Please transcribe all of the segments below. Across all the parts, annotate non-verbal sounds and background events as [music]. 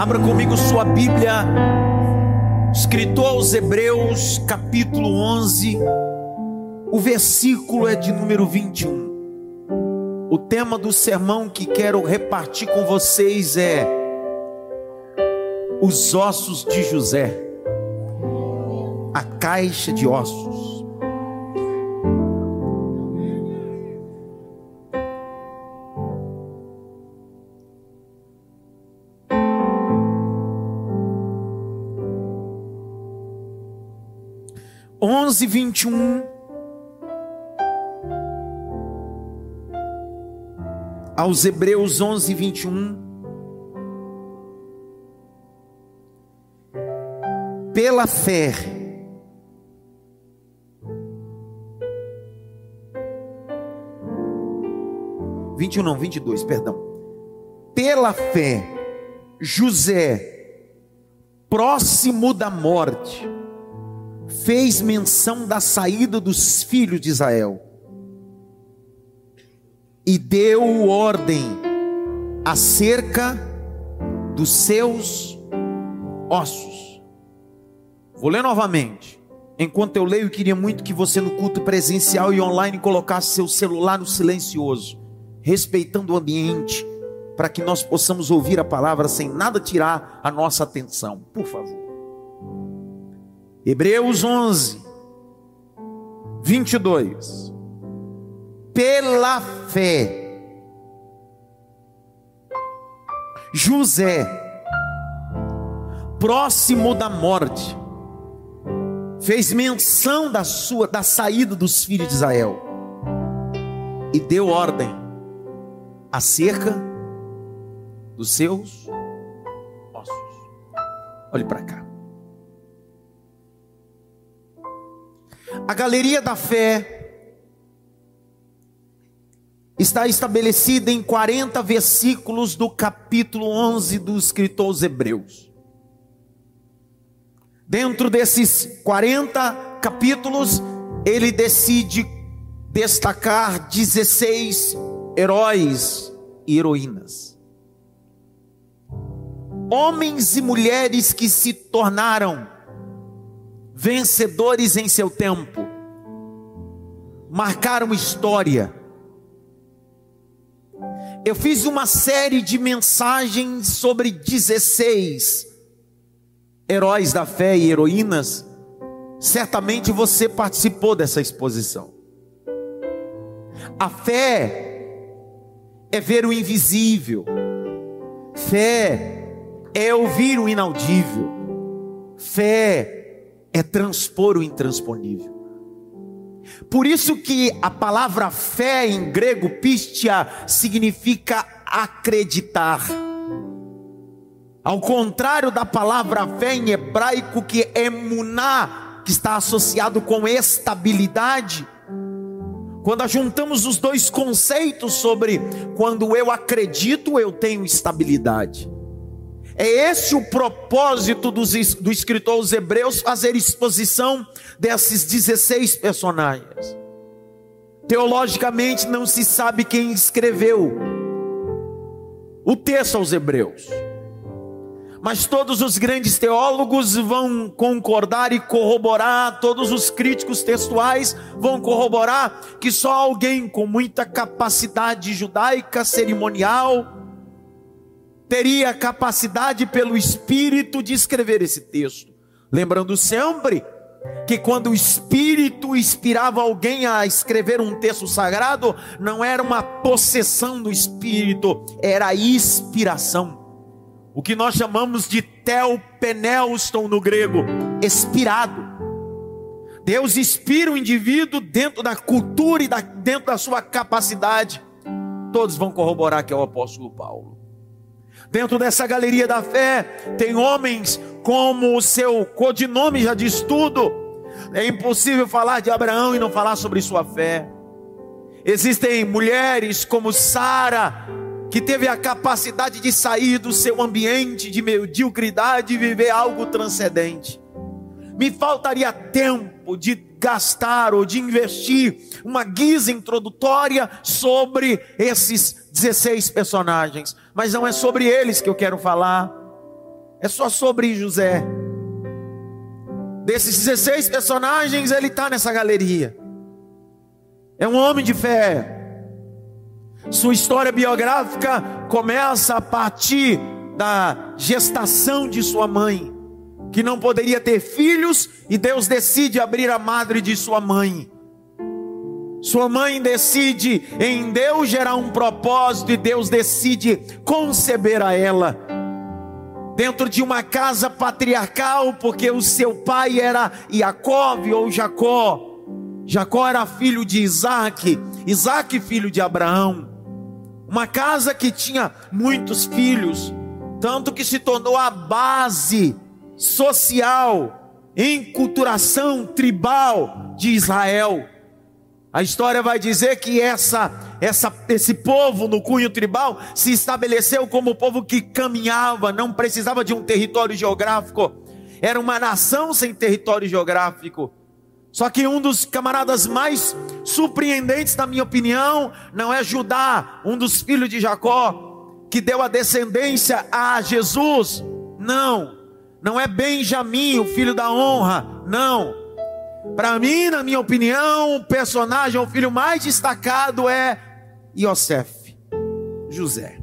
Abra comigo sua Bíblia, escrito aos Hebreus, capítulo 11, o versículo é de número 21. O tema do sermão que quero repartir com vocês é os ossos de José, a caixa de ossos. E um aos Hebreus onze vinte e um pela fé. Vinte e um não, vinte e dois, perdão. Pela fé, José, próximo da morte, fez menção da saída dos filhos de Israel e deu ordem acerca dos seus ossos. Vou ler novamente. Enquanto eu leio, eu queria muito que você no culto presencial e online colocasse seu celular no silencioso, respeitando o ambiente, para que nós possamos ouvir a palavra sem nada tirar a nossa atenção. Por favor. Hebreus 11, 22. Pela fé, José, próximo da morte, fez menção da sua da saída dos filhos de Israel e deu ordem acerca dos seus ossos. Olhe para cá. A galeria da fé está estabelecida em 40 versículos do capítulo 11 do escritor Hebreus. Dentro desses 40 capítulos, ele decide destacar 16 heróis e heroínas. Homens e mulheres que se tornaram vencedores em seu tempo, marcaram história. Eu fiz uma série de mensagens sobre 16 heróis da fé e heroínas, certamente você participou dessa exposição. A fé é ver o invisível, fé é ouvir o inaudível, fé é transpor o intransponível. Por isso que a palavra fé em grego pistia significa acreditar. Ao contrário da palavra fé em hebraico, que é emuná, que está associado com estabilidade. Quando juntamos os dois conceitos sobre quando eu acredito, eu tenho estabilidade. É esse o propósito dos, do escritor aos Hebreus fazer exposição desses 16 personagens. Teologicamente não se sabe quem escreveu o texto aos Hebreus mas todos os grandes teólogos vão concordar e corroborar, todos os críticos textuais vão corroborar que só alguém com muita capacidade judaica cerimonial teria capacidade pelo Espírito de escrever esse texto. Lembrando sempre que quando o Espírito inspirava alguém a escrever um texto sagrado, não era uma possessão do Espírito, era inspiração o que nós chamamos de telpenelston no grego, expirado. Deus inspira o indivíduo dentro da cultura e da, dentro da sua capacidade. Todos vão corroborar que é o apóstolo Paulo. Dentro dessa galeria da fé, tem homens como o seu codinome já diz tudo. É impossível falar de Abraão e não falar sobre sua fé. Existem mulheres como Sara, que teve a capacidade de sair do seu ambiente de mediocridade e viver algo transcendente. Me faltaria tempo de gastar ou de investir uma guisa introdutória sobre esses 16 personagens, mas não é sobre eles que eu quero falar. é só sobre José. Desses 16 personagens, ele está nessa galeria. É um homem de fé. Sua história biográfica começa a partir da gestação de sua mãe, que não poderia ter filhos, e Deus decide abrir a madre de sua mãe. Sua mãe decide em Deus gerar um propósito e Deus decide conceber a ela. Dentro de uma casa patriarcal, porque o seu pai era Jacob ou Jacó. Jacó era filho de Isaac, Isaac filho de Abraão. Uma casa que tinha muitos filhos, tanto que se tornou a base social, enculturação tribal de Israel. A história vai dizer que essa, essa, esse povo no cunho tribal se estabeleceu como povo que caminhava, não precisava de um território geográfico, era uma nação sem território geográfico. Só que um dos camaradas mais surpreendentes, na minha opinião, não é Judá, um dos filhos de Jacó, que deu a descendência a Jesus. Não, não é Benjamim, o filho da honra. Não, para mim, na minha opinião, o personagem, o filho mais destacado é Yosef, José.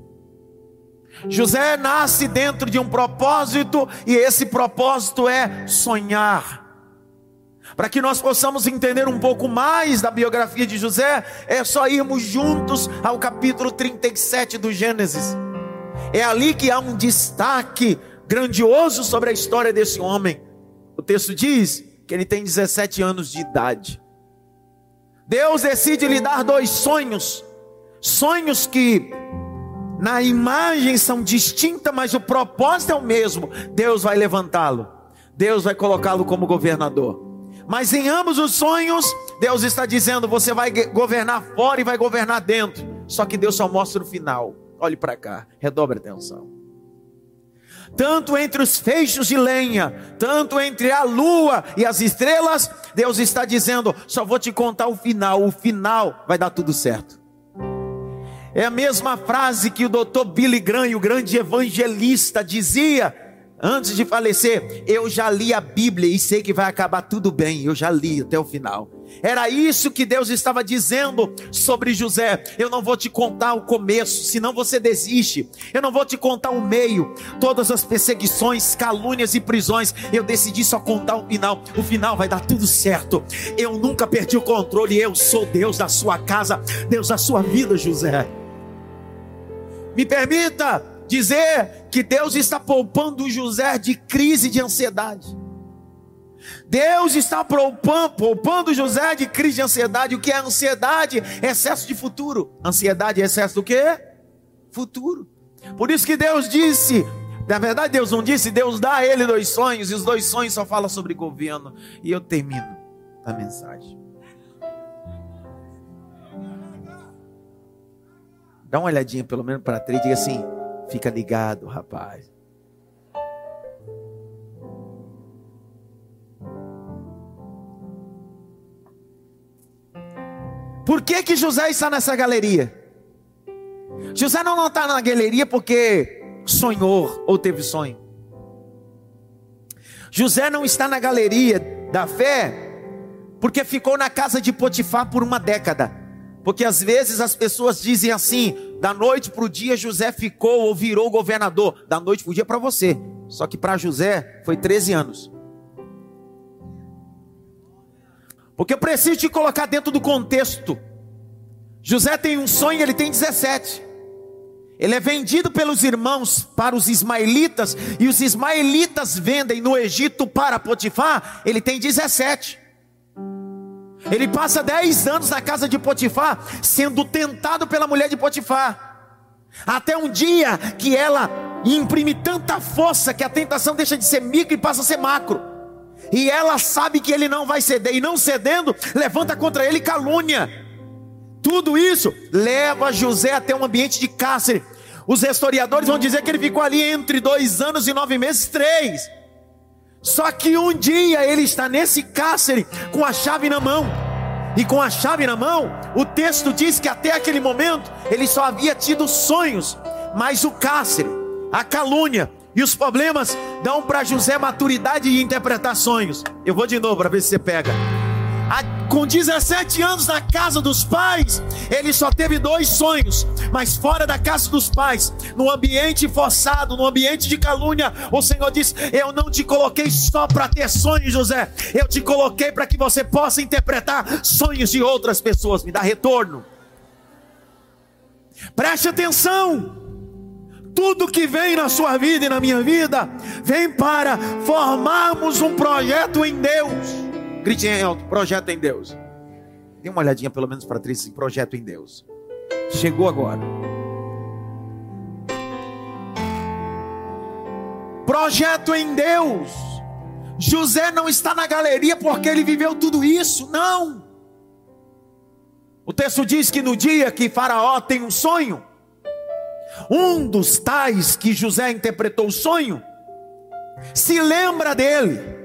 José nasce dentro de um propósito, e esse propósito é sonhar. Para que nós possamos entender um pouco mais da biografia de José, é só irmos juntos ao capítulo 37 do Gênesis. É ali que há um destaque grandioso sobre a história desse homem. O texto diz que ele tem 17 anos de idade. Deus decide lhe dar dois sonhos, sonhos que na imagem são distintas, mas o propósito é o mesmo. Deus vai levantá-lo, Deus vai colocá-lo como governador. Mas em ambos os sonhos, Deus está dizendo: você vai governar fora e vai governar dentro. Só que Deus só mostra o final. Olhe para cá, redobre atenção tanto entre os feixes de lenha, tanto entre a lua e as estrelas, Deus está dizendo: só vou te contar o final, o final vai dar tudo certo. É a mesma frase que o doutor Billy Graham, o grande evangelista, dizia antes de falecer: Eu já li a Bíblia e sei que vai acabar tudo bem, eu já li até o final. Era isso que Deus estava dizendo sobre José. Eu não vou te contar o começo, senão você desiste. Eu não vou te contar o meio, todas as perseguições, calúnias e prisões. Eu decidi só contar o final. O final vai dar tudo certo. Eu nunca perdi o controle. Eu sou Deus da sua casa, Deus da sua vida, José. Me permita dizer que Deus está poupando José de crise de ansiedade. Deus está poupando, poupando José de crise de ansiedade. O que é ansiedade? Excesso de futuro. Ansiedade é excesso do que? Futuro. Por isso que Deus disse, na verdade Deus não disse, Deus dá a ele dois sonhos, e os dois sonhos só falam sobre governo. E eu termino a mensagem. Dá uma olhadinha pelo menos para três e diga assim: fica ligado, rapaz. Por que, que José está nessa galeria? José não está na galeria porque sonhou ou teve sonho. José não está na galeria da fé porque ficou na casa de Potifar por uma década. Porque às vezes as pessoas dizem assim: da noite para o dia José ficou ou virou governador. Da noite para o dia para você. Só que para José foi 13 anos. Porque eu preciso te colocar dentro do contexto. José tem um sonho, ele tem 17. Ele é vendido pelos irmãos para os ismaelitas, e os ismaelitas vendem no Egito para Potifar, ele tem 17. Ele passa 10 anos na casa de Potifar, sendo tentado pela mulher de Potifar. Até um dia que ela imprime tanta força que a tentação deixa de ser micro e passa a ser macro. E ela sabe que ele não vai ceder, e não cedendo, levanta contra ele calúnia. Tudo isso leva José até um ambiente de cárcere. Os historiadores vão dizer que ele ficou ali entre dois anos e nove meses, três. Só que um dia ele está nesse cárcere com a chave na mão. E com a chave na mão, o texto diz que até aquele momento ele só havia tido sonhos, mas o cárcere, a calúnia E os problemas dão para José maturidade e interpretar sonhos. Eu vou de novo para ver se você pega. Com 17 anos na casa dos pais, ele só teve dois sonhos, mas fora da casa dos pais, no ambiente forçado, no ambiente de calúnia, o Senhor diz: Eu não te coloquei só para ter sonhos, José, eu te coloquei para que você possa interpretar sonhos de outras pessoas, me dá retorno. Preste atenção. Tudo que vem na sua vida e na minha vida vem para formarmos um projeto em Deus. Grite em alto, projeto em Deus. Dê uma olhadinha pelo menos para três, projeto em Deus. Chegou agora. Projeto em Deus. José não está na galeria porque ele viveu tudo isso, não. O texto diz que no dia que Faraó tem um sonho, um dos tais que José interpretou o sonho, se lembra dele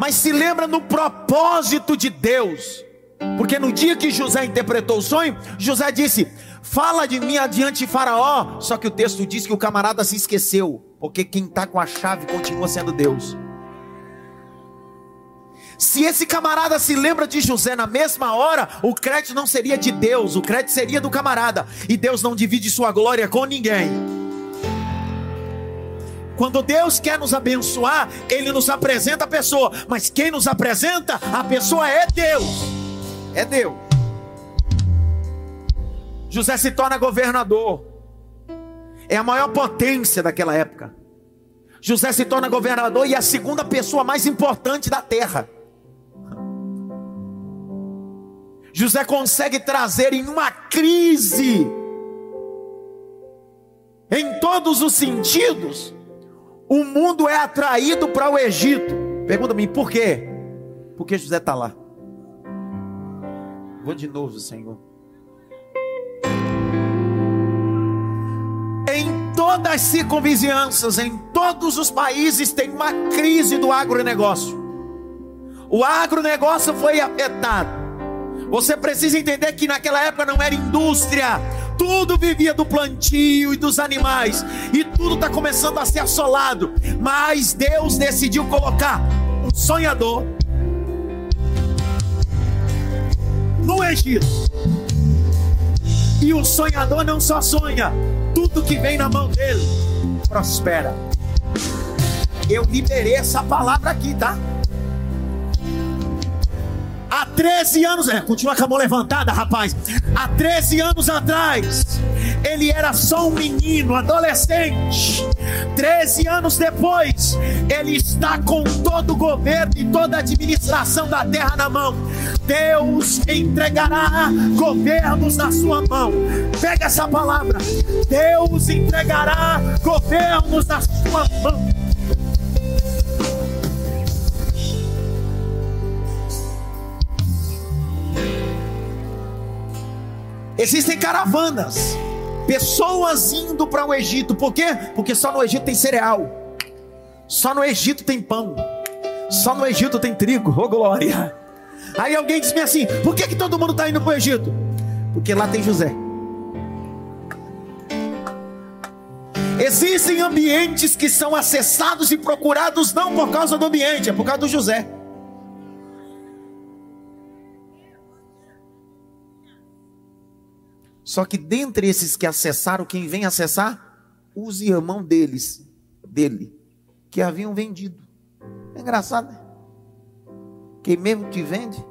mas se lembra no propósito de Deus. Porque no dia que José interpretou o sonho, José disse: Fala de mim adiante, Faraó. Só que o texto diz que o camarada se esqueceu, porque quem está com a chave continua sendo Deus. Se esse camarada se lembra de José na mesma hora, o crédito não seria de Deus, o crédito seria do camarada. E Deus não divide sua glória com ninguém. Quando Deus quer nos abençoar, Ele nos apresenta a pessoa, mas quem nos apresenta a pessoa é Deus. É Deus. José se torna governador, é a maior potência daquela época. José se torna governador e é a segunda pessoa mais importante da terra. José consegue trazer em uma crise, em todos os sentidos, o mundo é atraído para o Egito. Pergunta-me por quê? Porque José está lá. Vou de novo, Senhor. Em todas as circunvizinhanças, em todos os países, tem uma crise do agronegócio. O agronegócio foi afetado. Você precisa entender que naquela época não era indústria, tudo vivia do plantio e dos animais, e tudo está começando a ser assolado. Mas Deus decidiu colocar um sonhador no Egito. E o sonhador não só sonha, tudo que vem na mão dele prospera. Eu liberei essa palavra aqui, tá? Há 13 anos, é, continua com a mão levantada, rapaz. Há 13 anos atrás, ele era só um menino, adolescente. 13 anos depois, ele está com todo o governo e toda a administração da terra na mão. Deus entregará governos na sua mão. Pega essa palavra. Deus entregará governos na sua mão. Existem caravanas, pessoas indo para o Egito. Por quê? Porque só no Egito tem cereal, só no Egito tem pão, só no Egito tem trigo. Oh glória! Aí alguém diz-me assim: por que, que todo mundo está indo para o Egito? Porque lá tem José. Existem ambientes que são acessados e procurados não por causa do ambiente, é por causa do José. Só que dentre esses que acessaram, quem vem acessar? Os irmãos deles, dele, que haviam vendido. É engraçado, né? Quem mesmo te vende,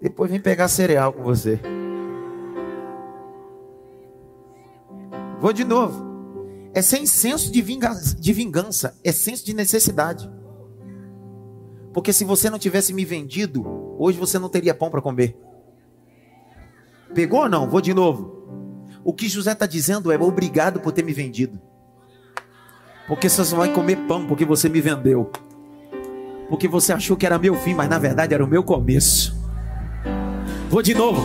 depois vem pegar cereal com você. Vou de novo. É sem senso de vingança, de vingança, é senso de necessidade. Porque se você não tivesse me vendido, hoje você não teria pão para comer. Pegou ou não? Vou de novo. O que José está dizendo é obrigado por ter me vendido. Porque você só vai comer pão porque você me vendeu. Porque você achou que era meu fim, mas na verdade era o meu começo. Vou de novo.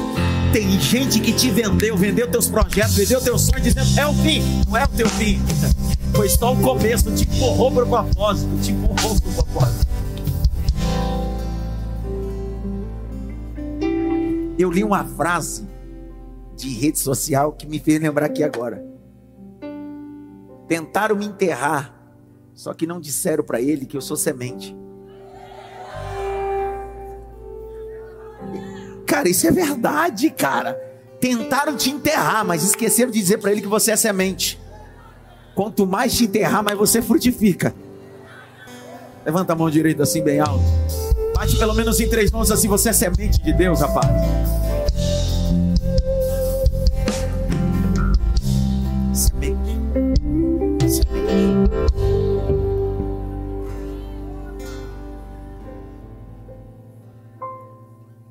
Tem gente que te vendeu, vendeu teus projetos, vendeu teus sonhos, dizendo é o fim. Não é o teu fim. [laughs] Foi só o começo, te empurrou para o propósito, te empurrou para o propósito. Eu li uma frase de rede social que me fez lembrar aqui agora. Tentaram me enterrar, só que não disseram para ele que eu sou semente. Cara, isso é verdade, cara. Tentaram te enterrar, mas esqueceram de dizer para ele que você é semente. Quanto mais te enterrar, mais você frutifica. Levanta a mão direita assim, bem alto. Bate pelo menos em três mãos assim, você é semente de Deus, rapaz.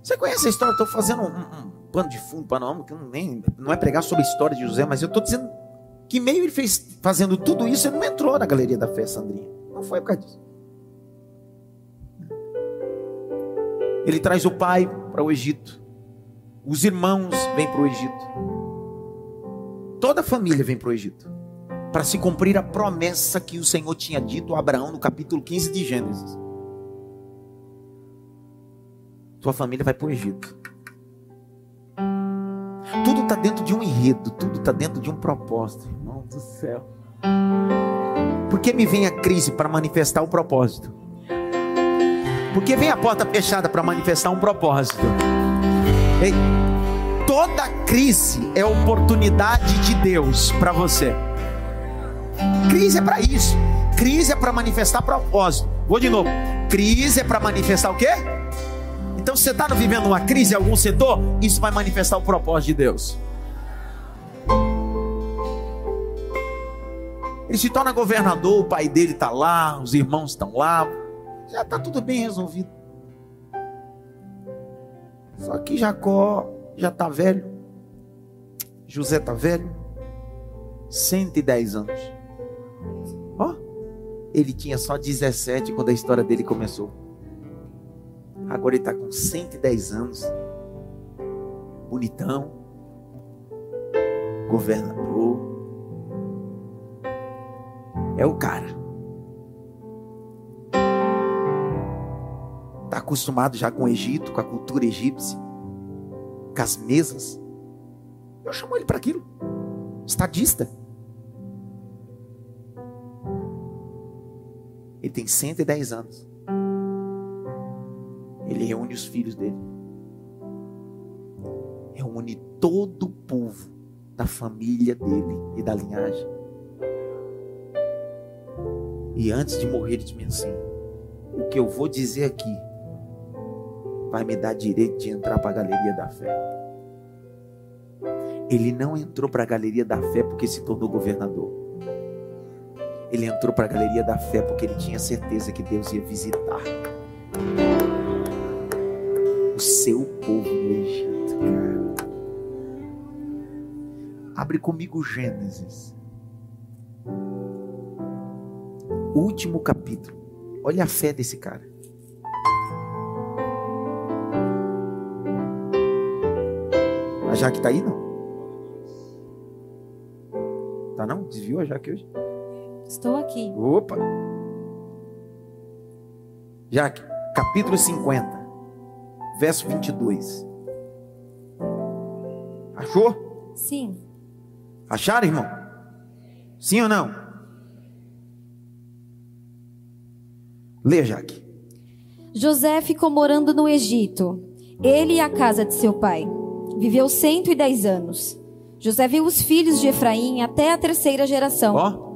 Você conhece a história? Estou fazendo um, um, pano de fundo para não, nem, não é pregar sobre a história de José, mas eu estou dizendo que meio ele fez fazendo tudo isso, ele não entrou na galeria da fé, Sandrinha. Não foi por causa disso. Ele traz o pai para o Egito. Os irmãos vêm para o Egito. Toda a família vem para o Egito. Para se cumprir a promessa que o Senhor tinha dito a Abraão no capítulo 15 de Gênesis. Tua família vai para o Egito. Tudo está dentro de um enredo, tudo está dentro de um propósito, irmão do céu. Por que me vem a crise para manifestar o propósito? Porque vem a porta fechada para manifestar um propósito. Ei, toda crise é oportunidade de Deus para você. Crise é para isso. Crise é para manifestar propósito. Vou de novo. Crise é para manifestar o quê? Então, se você está vivendo uma crise em algum setor, isso vai manifestar o propósito de Deus. Ele se torna governador, o pai dele está lá, os irmãos estão lá, já está tudo bem resolvido. Só que Jacó já está velho, José está velho, 110 anos. Ele tinha só 17 quando a história dele começou. Agora ele está com 110 anos. Bonitão. Governador. É o cara. Está acostumado já com o Egito, com a cultura egípcia, com as mesas. Eu chamo ele para aquilo. Estadista. Ele tem 110 anos. Ele reúne os filhos dele. Reúne todo o povo da família dele e da linhagem. E antes de morrer, ele diz assim: O que eu vou dizer aqui vai me dar direito de entrar para a galeria da fé. Ele não entrou para a galeria da fé porque se tornou governador. Ele entrou para a galeria da fé porque ele tinha certeza que Deus ia visitar o seu povo no Egito. Abre comigo Gênesis. Último capítulo. Olha a fé desse cara. A Jaque tá aí, não? Tá não? Desviou a Jaque hoje? Estou aqui. Opa! Jaque, capítulo 50 verso 22. Achou? Sim. Acharam, irmão? Sim ou não? Lê, Jaque. José ficou morando no Egito, ele e a casa de seu pai. Viveu 110 anos. José viu os filhos de Efraim até a terceira geração. Ó,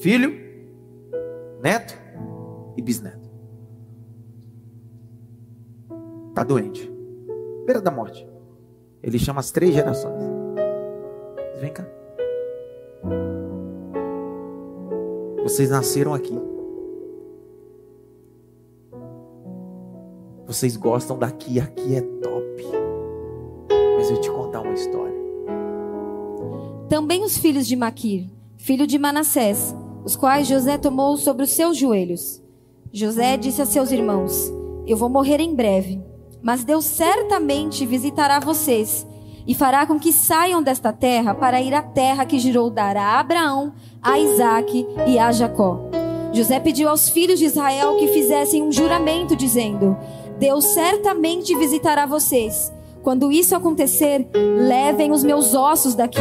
filho, neto e bisneto. Está doente. Beira da morte. Ele chama as três gerações. Vem cá. Vocês nasceram aqui. Vocês gostam daqui, aqui é top. Mas eu te contar uma história. Também os filhos de Maquir, filho de Manassés, os quais José tomou sobre os seus joelhos. José disse a seus irmãos: Eu vou morrer em breve mas Deus certamente visitará vocês e fará com que saiam desta terra para ir à terra que jurou dar a Abraão, a Isaque e a Jacó. José pediu aos filhos de Israel que fizessem um juramento, dizendo: Deus certamente visitará vocês. Quando isso acontecer, levem os meus ossos daqui.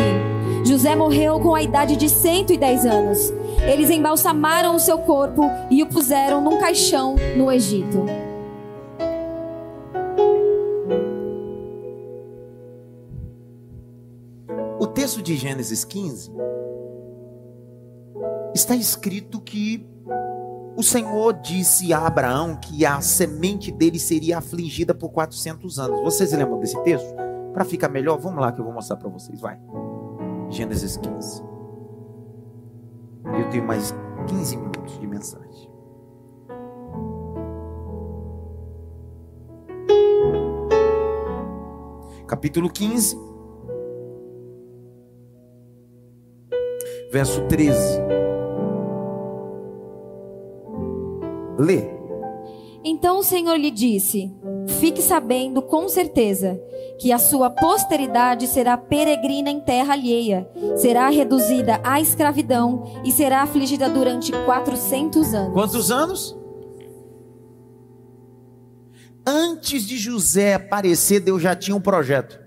José morreu com a idade de 110 anos. Eles embalsamaram o seu corpo e o puseram num caixão no Egito. O texto de Gênesis 15 está escrito que o Senhor disse a Abraão que a semente dele seria afligida por 400 anos. Vocês lembram desse texto? Para ficar melhor, vamos lá que eu vou mostrar para vocês. Vai. Gênesis 15. Eu tenho mais 15 minutos de mensagem. Capítulo 15, verso 13. Lê. Então o Senhor lhe disse: Fique sabendo com certeza que a sua posteridade será peregrina em terra alheia, será reduzida à escravidão e será afligida durante 400 anos. Quantos anos? Antes de José aparecer, Deus já tinha um projeto.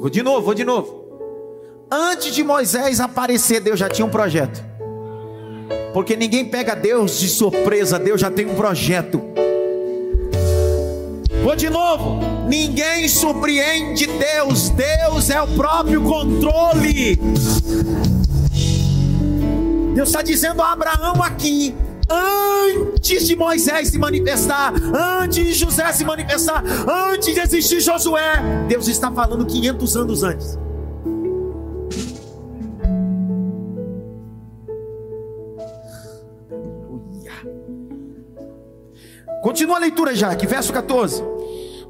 Vou de novo, vou de novo. Antes de Moisés aparecer, Deus já tinha um projeto. Porque ninguém pega Deus de surpresa, Deus já tem um projeto. Vou de novo. Ninguém surpreende Deus, Deus é o próprio controle. Deus está dizendo a Abraão aqui: antes de Moisés se manifestar, antes de José se manifestar, antes de existir Josué, Deus está falando 500 anos antes. Continua a leitura, Jaque, verso 14.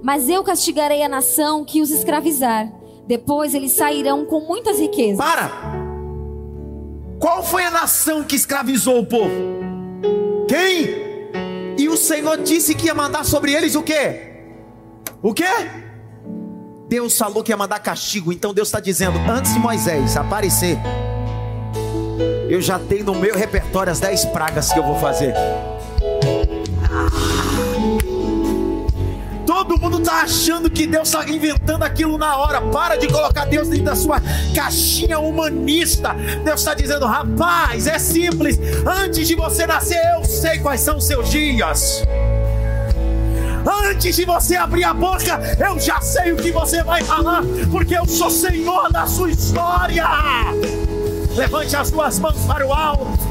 Mas eu castigarei a nação que os escravizar. Depois eles sairão com muitas riquezas. Para! Qual foi a nação que escravizou o povo? Quem? E o Senhor disse que ia mandar sobre eles o quê? O quê? Deus falou que ia mandar castigo. Então Deus está dizendo: antes de Moisés aparecer, eu já tenho no meu repertório as dez pragas que eu vou fazer. Todo mundo está achando que Deus está inventando aquilo na hora. Para de colocar Deus dentro da sua caixinha humanista. Deus está dizendo, rapaz, é simples. Antes de você nascer, eu sei quais são os seus dias. Antes de você abrir a boca, eu já sei o que você vai falar, porque eu sou Senhor da sua história. Levante as duas mãos para o alto.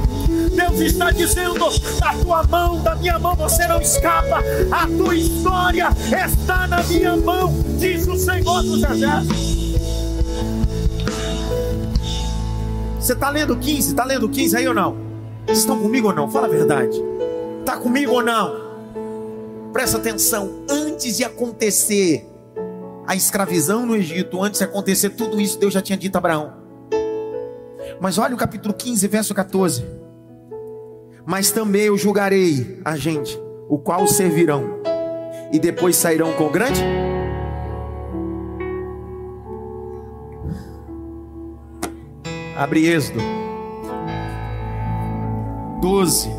Deus está dizendo: da tua mão, da minha mão você não escapa, a tua história está na minha mão, diz o Senhor dos Exércitos. Você está lendo 15? Está lendo 15 aí ou não? Vocês estão comigo ou não? Fala a verdade. Está comigo ou não? Presta atenção, antes de acontecer a escravidão no Egito, antes de acontecer tudo isso, Deus já tinha dito a Abraão. Mas olha o capítulo 15, verso 14 mas também eu julgarei a gente, o qual servirão, e depois sairão com grande. Abre Êxodo 12,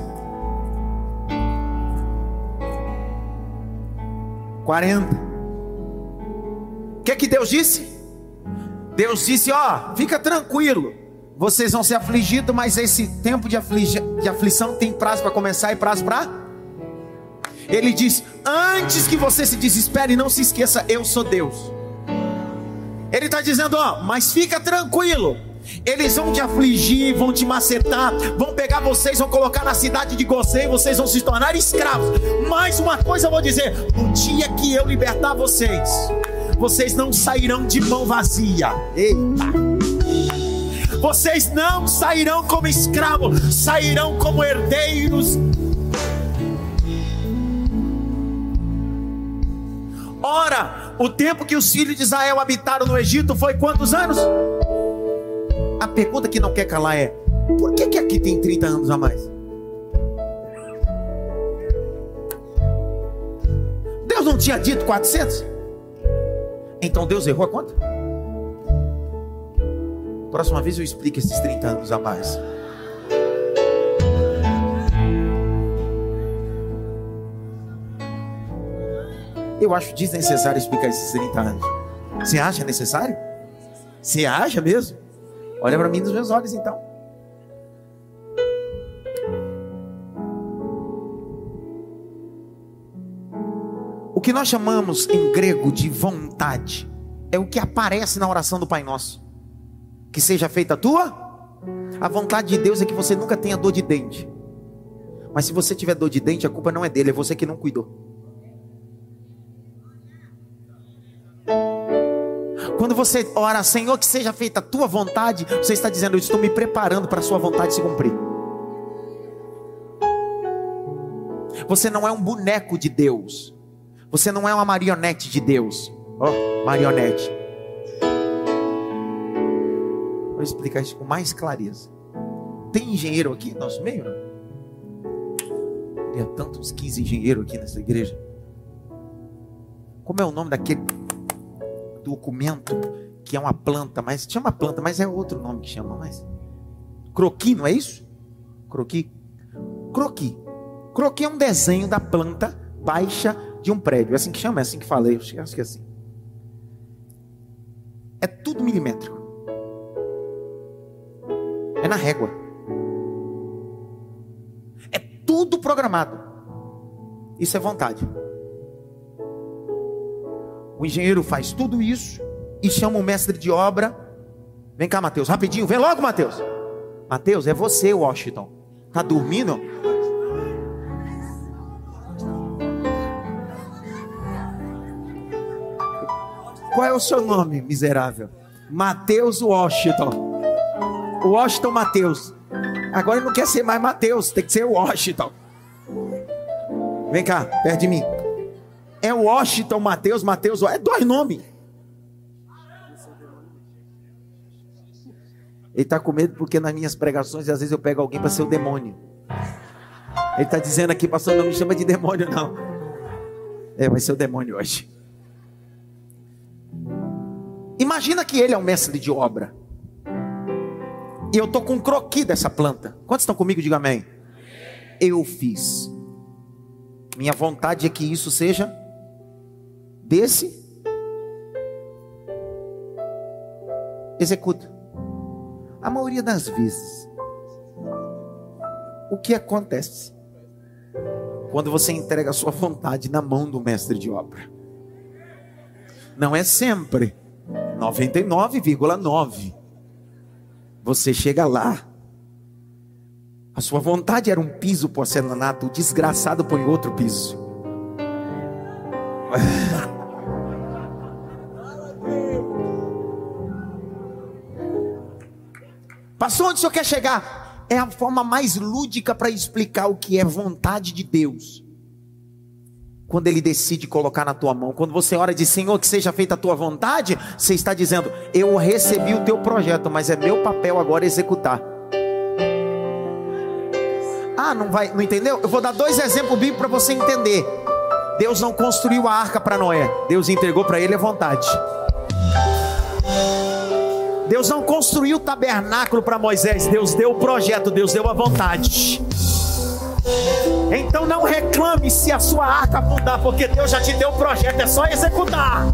40. O que é que Deus disse? Deus disse: Ó, fica tranquilo, vocês vão ser afligidos, mas esse tempo de, de aflição tem prazo para começar e prazo para. Ele diz: antes que você se desespere, não se esqueça, eu sou Deus. Ele está dizendo: ó, mas fica tranquilo. Eles vão te afligir, vão te macetar, vão pegar vocês, vão colocar na cidade de Gozém, vocês vão se tornar escravos. Mas uma coisa eu vou dizer: no dia que eu libertar vocês, vocês não sairão de mão vazia. Eita! Vocês não sairão como escravos, sairão como herdeiros. Ora, o tempo que os filhos de Israel habitaram no Egito foi quantos anos? A pergunta que não quer calar é: por que, que aqui tem 30 anos a mais? Deus não tinha dito 400? Então Deus errou a conta? Próxima vez eu explico esses 30 anos a mais. Eu acho desnecessário explicar esses 30 anos. Você acha necessário? Você acha mesmo? Olha para mim nos meus olhos então. O que nós chamamos em grego de vontade é o que aparece na oração do Pai Nosso. Que seja feita a tua. A vontade de Deus é que você nunca tenha dor de dente. Mas se você tiver dor de dente, a culpa não é dele, é você que não cuidou. Quando você ora, Senhor, que seja feita a tua vontade, você está dizendo, eu estou me preparando para a sua vontade se cumprir. Você não é um boneco de Deus. Você não é uma marionete de Deus. Oh, marionete. Vou explicar isso com mais clareza. Tem engenheiro aqui no nosso meio? Não? Tantos 15 engenheiros aqui nessa igreja. Como é o nome daquele documento que é uma planta, mas chama planta, mas é outro nome que chama, mas croqui, não é isso? Croqui. Croqui. Croqui é um desenho da planta baixa de um prédio. É assim que chama, é assim que falei, acho que é assim. É tudo milimétrico. Na régua. É tudo programado. Isso é vontade. O engenheiro faz tudo isso e chama o mestre de obra. Vem cá, Mateus, rapidinho, vem logo, Mateus. Mateus, é você, Washington. Tá dormindo? Qual é o seu nome, miserável? Mateus Washington. Washington Mateus. Agora ele não quer ser mais Mateus, tem que ser Washington. Vem cá, perto de mim. É Washington Mateus, Mateus, é dois nomes. Ele está com medo porque nas minhas pregações às vezes eu pego alguém para ser o demônio. Ele está dizendo aqui, pastor, não me chama de demônio, não. É, vai ser o demônio hoje. Imagina que ele é o mestre de obra. E eu estou com um croqui dessa planta. Quantos estão comigo? Diga amém. Eu fiz. Minha vontade é que isso seja desse. Executa. A maioria das vezes, o que acontece quando você entrega a sua vontade na mão do mestre de obra? Não é sempre 99,9. Você chega lá, a sua vontade era um piso porcelanato, o desgraçado põe outro piso. [laughs] Passou onde o senhor quer chegar? É a forma mais lúdica para explicar o que é vontade de Deus quando Ele decide colocar na tua mão. Quando você ora de Senhor, que seja feita a tua vontade, você está dizendo: Eu recebi o teu projeto, mas é meu papel agora executar. Ah, não vai, não entendeu? Eu vou dar dois exemplos bíblicos para você entender. Deus não construiu a arca para Noé, Deus entregou para ele a vontade. Deus não construiu o tabernáculo para Moisés, Deus deu o projeto, Deus deu a vontade. Então não reclame se a sua arca afundar, porque Deus já te deu o projeto, é só executar.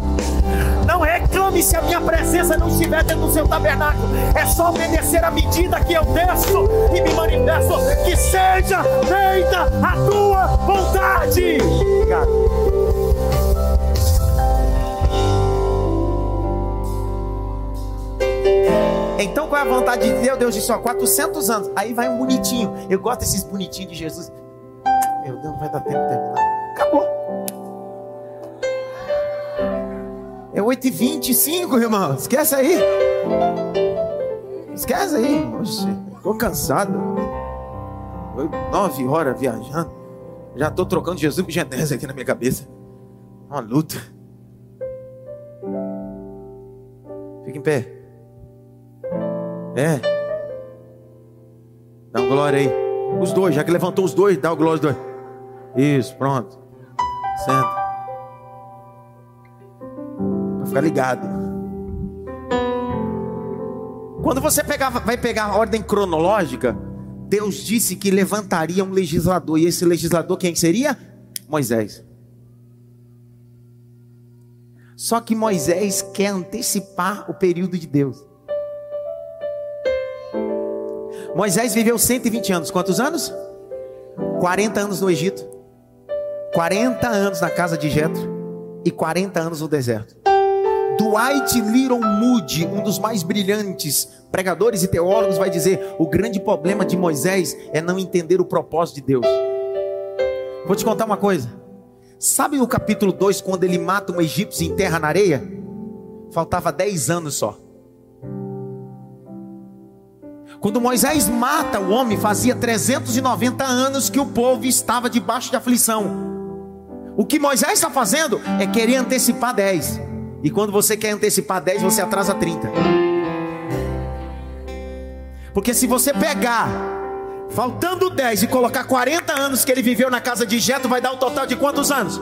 Não reclame se a minha presença não estiver dentro do seu tabernáculo, é só obedecer a medida que eu desço e me manifesto. Que seja feita a tua vontade. Obrigado. Então qual é a vontade de Deus? Deus disse, ó, 400 anos. Aí vai um bonitinho. Eu gosto desses bonitinhos de Jesus. Meu Deus, não vai dar tempo de terminar. Acabou. É 8h25, irmão. Esquece aí. Esquece aí. Oxe, tô cansado. Nove horas viajando. Já tô trocando Jesus com Genésio aqui na minha cabeça. Uma luta. Fica em pé. É. Dá uma glória aí. Os dois, já que levantou os dois, dá o glória aos dois. Isso, pronto. Senta. Para ficar ligado. Quando você pegava, vai pegar a ordem cronológica, Deus disse que levantaria um legislador. E esse legislador quem seria? Moisés. Só que Moisés quer antecipar o período de Deus. Moisés viveu 120 anos. Quantos anos? 40 anos no Egito. 40 anos na casa de Jetro e 40 anos no deserto. Dwight Little Moody, um dos mais brilhantes pregadores e teólogos, vai dizer: o grande problema de Moisés é não entender o propósito de Deus. Vou te contar uma coisa. Sabe no capítulo 2, quando ele mata um egípcio e enterra na areia? Faltava 10 anos só. Quando Moisés mata o homem, fazia 390 anos que o povo estava debaixo de aflição. O que Moisés está fazendo é querer antecipar 10. E quando você quer antecipar 10, você atrasa 30. Porque se você pegar, faltando 10 e colocar 40 anos que ele viveu na casa de Jeto, vai dar o total de quantos anos?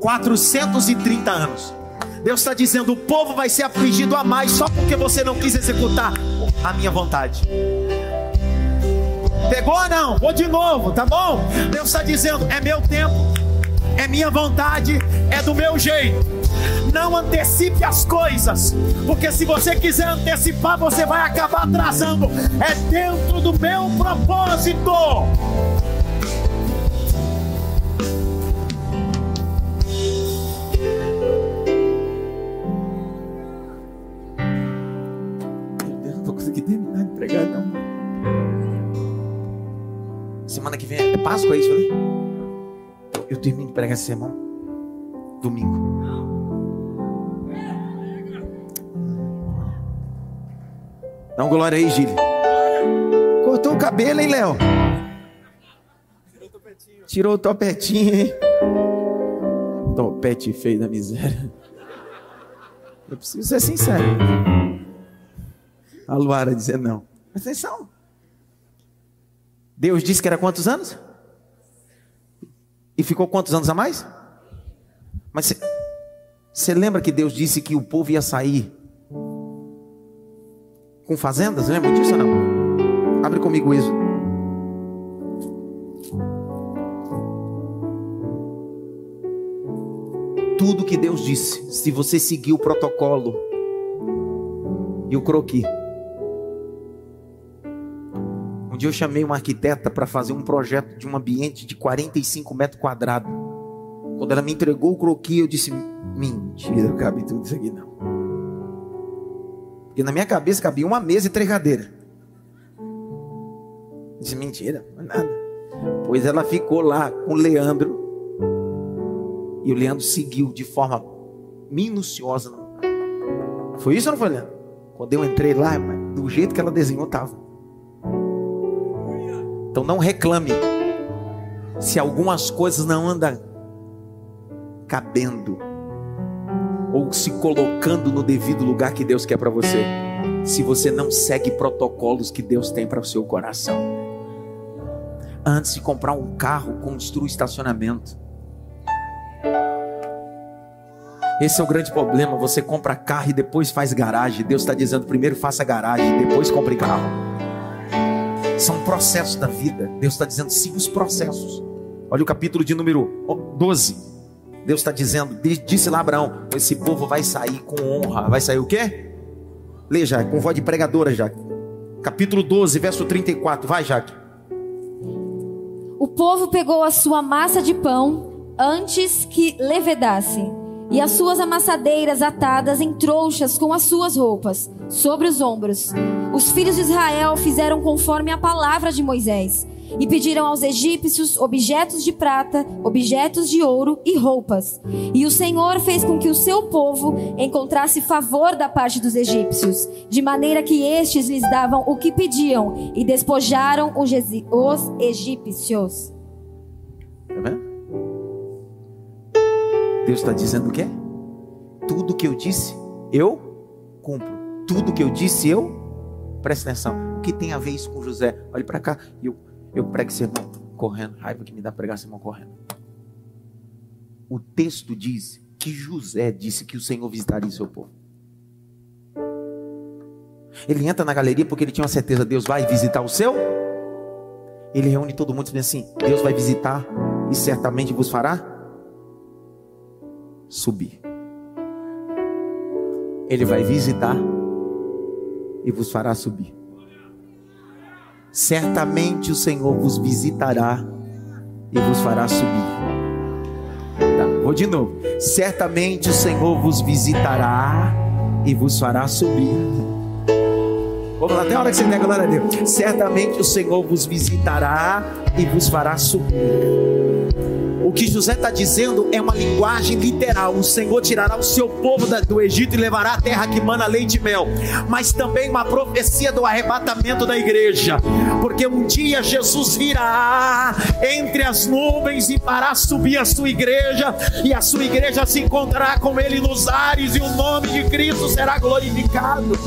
430 anos. Deus está dizendo: o povo vai ser afligido a mais só porque você não quis executar a minha vontade. Pegou ou não? Vou de novo, tá bom? Deus está dizendo: é meu tempo, é minha vontade, é do meu jeito. Não antecipe as coisas, porque se você quiser antecipar, você vai acabar atrasando. É dentro do meu propósito. Semana que vem é Páscoa, é isso, né? Eu termino de pregar essa semana. Domingo. Dá um glória aí, Gílio. Cortou o cabelo, hein, Léo? Tirou o topetinho, hein? Topete feio da miséria. Eu preciso ser sincero. A Luara dizer não. Presta atenção. Deus disse que era quantos anos? E ficou quantos anos a mais? Mas você lembra que Deus disse que o povo ia sair com fazendas? Lembra disso ou não? Abre comigo isso. Tudo que Deus disse, se você seguir o protocolo e o croqui, dia eu chamei uma arquiteta para fazer um projeto de um ambiente de 45 metros quadrados. Quando ela me entregou o croquis, eu disse: mentira, não cabe tudo isso aqui não. Porque na minha cabeça cabia uma mesa e três cadeiras. Eu disse: mentira, não é nada. Pois ela ficou lá com o Leandro. E o Leandro seguiu de forma minuciosa. Foi isso ou não foi, Leandro? Quando eu entrei lá, do jeito que ela desenhou, estava. Então não reclame se algumas coisas não andam cabendo ou se colocando no devido lugar que Deus quer para você. Se você não segue protocolos que Deus tem para o seu coração. Antes de comprar um carro, construa estacionamento. Esse é o grande problema. Você compra carro e depois faz garagem. Deus está dizendo: primeiro faça garagem, depois compre carro. São processos da vida. Deus está dizendo, siga os processos. Olha o capítulo de número 12. Deus está dizendo, disse lá Abraão: esse povo vai sair com honra. Vai sair o quê? Lê, já, com voz de pregadora, já. Capítulo 12, verso 34. Vai, Jaque. O povo pegou a sua massa de pão antes que levedasse, e as suas amassadeiras atadas em trouxas com as suas roupas, sobre os ombros. Os filhos de Israel fizeram conforme a palavra de Moisés e pediram aos egípcios objetos de prata, objetos de ouro e roupas. E o Senhor fez com que o seu povo encontrasse favor da parte dos egípcios, de maneira que estes lhes davam o que pediam e despojaram os egípcios. Tá vendo? Deus está dizendo o quê? Tudo que eu disse, eu cumpro. Tudo que eu disse, eu Presta atenção. O que tem a ver isso com José? Olhe para cá. Eu, eu prego esse irmão correndo. Raiva que me dá pregar esse irmão correndo. O texto diz que José disse que o Senhor visitaria seu povo. Ele entra na galeria porque ele tinha uma certeza: Deus vai visitar o seu. Ele reúne todo mundo e diz assim: Deus vai visitar e certamente vos fará subir. Ele vai visitar e vos fará subir. Certamente o Senhor vos visitará e vos fará subir. Tá, vou de novo. Certamente o Senhor vos visitará e vos fará subir. Vamos lá, até a hora que você nega glória a Deus. Certamente o Senhor vos visitará e vos fará subir. O que José está dizendo é uma linguagem literal. O Senhor tirará o seu povo do Egito e levará a terra que mana leite e mel. Mas também uma profecia do arrebatamento da igreja. Porque um dia Jesus virá entre as nuvens e fará subir a sua igreja. E a sua igreja se encontrará com ele nos ares. E o nome de Cristo será glorificado.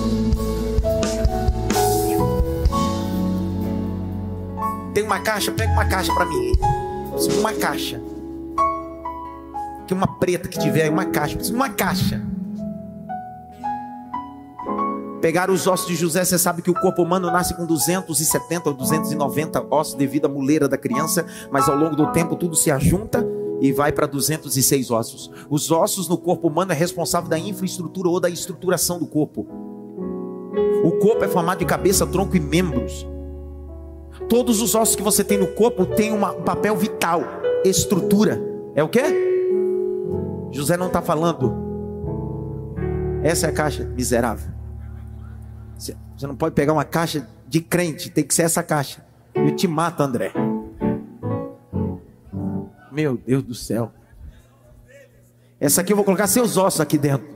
Tem uma caixa? Pega uma caixa para mim. Uma caixa que uma preta que tiver, uma caixa, uma caixa. Pegaram os ossos de José, você sabe que o corpo humano nasce com 270 ou 290 ossos devido à muleira da criança, mas ao longo do tempo tudo se ajunta e vai para 206 ossos. Os ossos no corpo humano é responsável da infraestrutura ou da estruturação do corpo. O corpo é formado de cabeça, tronco e membros. Todos os ossos que você tem no corpo têm um papel vital, estrutura. É o quê? José não está falando. Essa é a caixa miserável. Você não pode pegar uma caixa de crente, tem que ser essa caixa. Eu te mato, André. Meu Deus do céu. Essa aqui eu vou colocar seus ossos aqui dentro.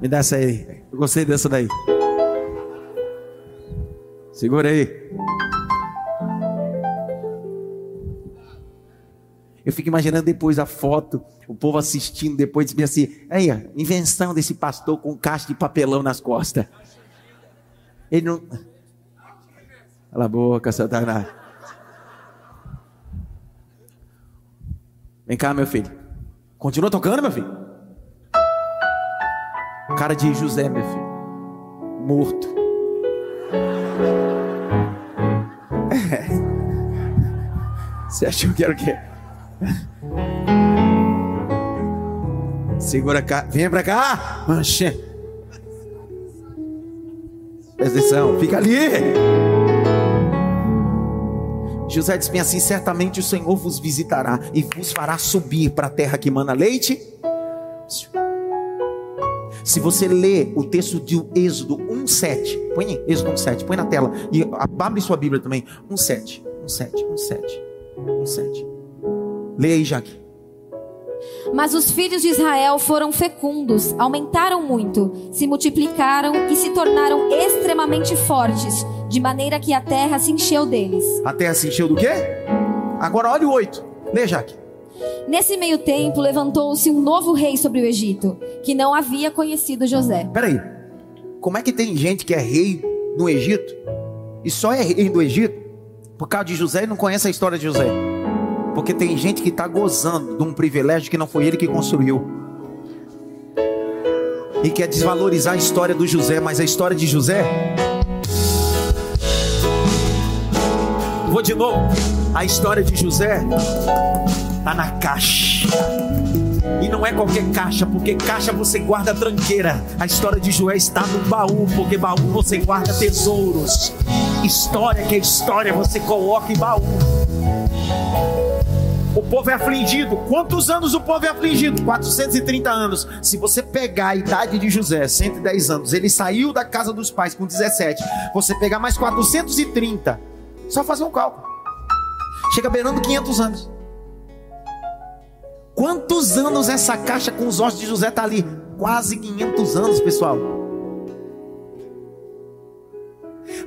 Me dá essa aí. Eu gostei dessa daí. Segura aí. Eu fico imaginando depois a foto, o povo assistindo, depois diz assim: aí, invenção desse pastor com caixa de papelão nas costas. Ele não. Cala a boca, Satanás. Vem cá, meu filho. Continua tocando, meu filho. Cara de José, meu filho. Morto. Você achou que era o quê? Segura cá. Vem pra cá. Manche. Presta atenção. Fica ali. José disse assim: certamente o Senhor vos visitará e vos fará subir para a terra que mana leite. Se você ler o texto de Êxodo 1,7, põe aí, Êxodo 1,7, põe na tela. E abre sua Bíblia também. 1,7, 1,7, 1,7. 1,7. Leia aí, Jaque. Mas os filhos de Israel foram fecundos, aumentaram muito, se multiplicaram e se tornaram extremamente fortes, de maneira que a terra se encheu deles. A terra se encheu do quê? Agora olha o 8. Leia, Jaque. Nesse meio tempo levantou-se um novo rei sobre o Egito, que não havia conhecido José. Peraí, como é que tem gente que é rei no Egito e só é rei do Egito por causa de José e não conhece a história de José. Porque tem gente que está gozando de um privilégio que não foi ele que construiu. E quer desvalorizar a história do José, mas a história de José. Vou de novo. A história de José está na caixa. E não é qualquer caixa, porque caixa você guarda tranqueira. A história de Joé está no baú, porque baú você guarda tesouros. História que é história você coloca em baú. O povo é afligido. Quantos anos o povo é afligido? 430 anos. Se você pegar a idade de José, 110 anos, ele saiu da casa dos pais com 17. Você pegar mais 430, só fazer um cálculo. Chega beirando 500 anos. Quantos anos essa caixa com os ossos de José está ali? Quase 500 anos, pessoal.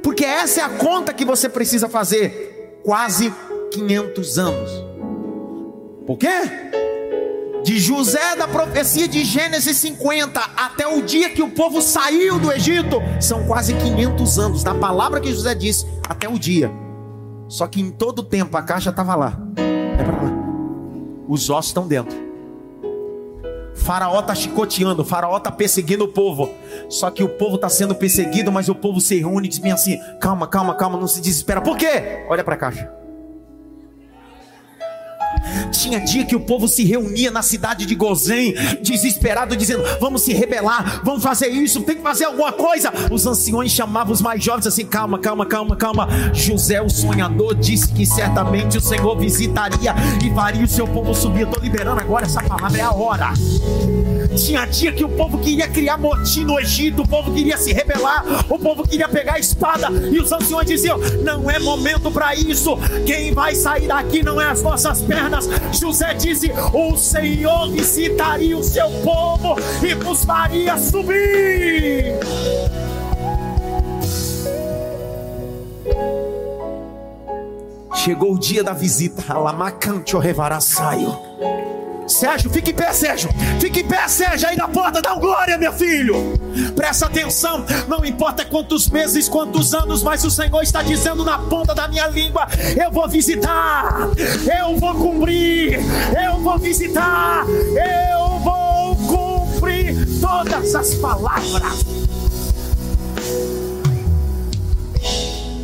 Porque essa é a conta que você precisa fazer. Quase 500 anos. Por quê? De José da profecia de Gênesis 50 até o dia que o povo saiu do Egito, são quase 500 anos. Da palavra que José disse até o dia. Só que em todo tempo a caixa estava lá. É para lá. Os ossos estão dentro. Faraó está chicoteando, Faraó está perseguindo o povo. Só que o povo está sendo perseguido, mas o povo se reúne e diz bem assim: calma, calma, calma, não se desespera. Por quê? Olha para a caixa. Tinha dia que o povo se reunia na cidade de Gozém, desesperado, dizendo: Vamos se rebelar, vamos fazer isso, tem que fazer alguma coisa. Os anciões chamavam os mais jovens assim: Calma, calma, calma, calma. José, o sonhador, disse que certamente o Senhor visitaria e faria o seu povo subir. Estou liberando agora essa palavra, é a hora. Tinha dia que o povo queria criar motim no Egito, o povo queria se rebelar, o povo queria pegar a espada, e os anciões diziam: Não é momento para isso. Quem vai sair daqui não é as nossas pernas. José disse: O Senhor visitaria o seu povo e nos faria subir. Chegou o dia da visita. Alamacante o saio. Sérgio, fique em pé, Sérgio. Fique em pé, Sérgio, aí na porta, dá um glória, meu filho. Presta atenção, não importa quantos meses, quantos anos, mas o Senhor está dizendo na ponta da minha língua: eu vou visitar, eu vou cumprir, eu vou visitar, eu vou cumprir todas as palavras.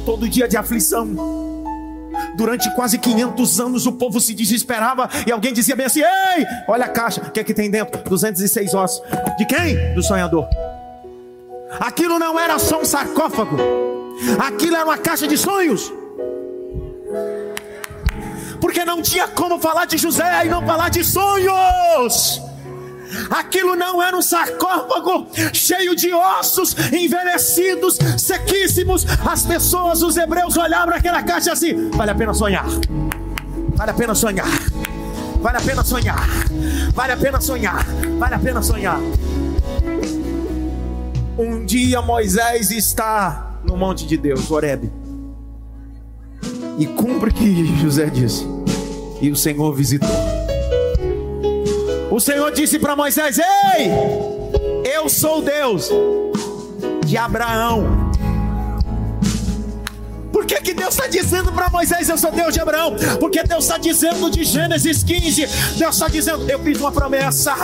Todo dia de aflição Durante quase 500 anos o povo se desesperava e alguém dizia bem assim: Ei, olha a caixa, o que é que tem dentro? 206 ossos. De quem? Do sonhador. Aquilo não era só um sarcófago, aquilo era uma caixa de sonhos. Porque não tinha como falar de José e não falar de sonhos. Aquilo não era um sarcófago cheio de ossos envelhecidos, sequíssimos. As pessoas, os hebreus, olhavam para aquela caixa assim: vale a pena sonhar, vale a pena sonhar, vale a pena sonhar, vale a pena sonhar, vale a pena sonhar. Um dia Moisés está no monte de Deus, Horebe, e cumpre o que José disse, e o Senhor visitou. O Senhor disse para Moisés: Ei, eu sou Deus de Abraão. Por que, que Deus está dizendo para Moisés: Eu sou Deus de Abraão? Porque Deus está dizendo de Gênesis 15: Deus está dizendo, Eu fiz uma promessa,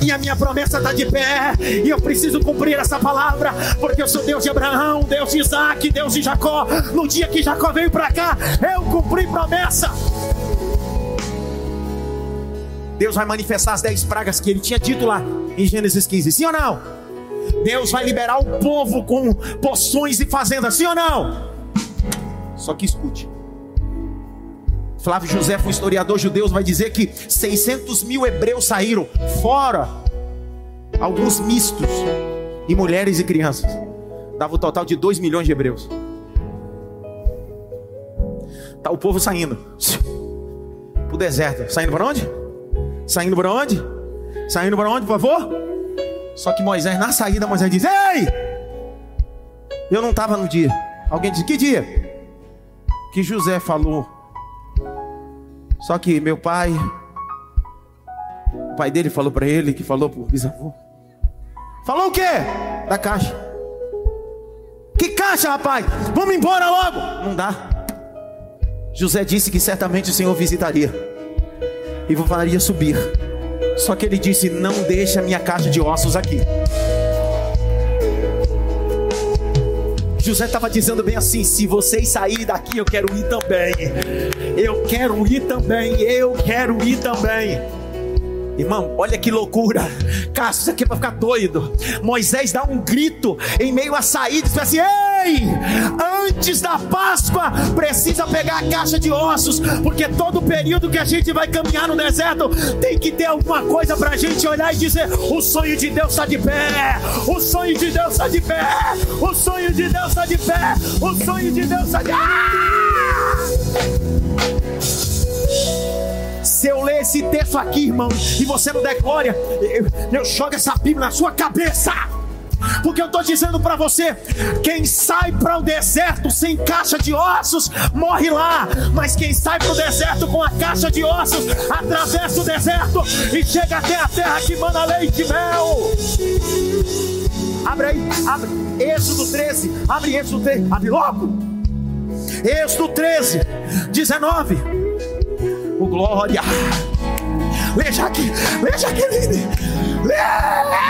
e a minha promessa está de pé, e eu preciso cumprir essa palavra, porque eu sou Deus de Abraão, Deus de Isaac, Deus de Jacó. No dia que Jacó veio para cá, eu cumpri promessa. Deus vai manifestar as dez pragas que ele tinha dito lá em Gênesis 15. Sim ou não? Deus vai liberar o povo com poções e fazendas. Sim ou não? Só que escute. Flávio José, um historiador judeu, vai dizer que 600 mil hebreus saíram, fora alguns mistos, e mulheres e crianças. Dava o um total de 2 milhões de hebreus. Tá o povo saindo para o deserto. Saindo para onde? Saindo para onde? Saindo para onde, por favor? Só que Moisés, na saída, Moisés diz: Ei! Eu não estava no dia. Alguém diz: Que dia? Que José falou. Só que meu pai, o pai dele falou para ele, que falou o bisavô. Falou o quê? Da caixa. Que caixa, rapaz? Vamos embora logo. Não dá. José disse que certamente o Senhor visitaria e vou faria subir. Só que ele disse: Não deixa minha caixa de ossos aqui. José estava dizendo bem assim: se vocês saírem daqui, eu quero ir também. Eu quero ir também. Eu quero ir também. Irmão, olha que loucura. Cássio, isso aqui é para ficar doido. Moisés dá um grito em meio à saída e diz assim: Ei, antes da Páscoa, precisa pegar a caixa de ossos, porque todo período que a gente vai caminhar no deserto tem que ter alguma coisa para a gente olhar e dizer: O sonho de Deus está de pé, o sonho de Deus está de pé, o sonho de Deus está de pé, o sonho de Deus está de pé. Ah! Se eu ler esse texto aqui, irmão, e você não der glória, eu, eu jogo essa Bíblia na sua cabeça. Porque eu estou dizendo para você: quem sai para o deserto sem caixa de ossos, morre lá. Mas quem sai para o deserto com a caixa de ossos, atravessa o deserto e chega até a terra que manda leite e mel. Abre aí, abre. Êxodo 13, abre Êxodo 13, abre logo. Êxodo 13, 19 o glória. Jaque. Lê, Jaqueline. Lê.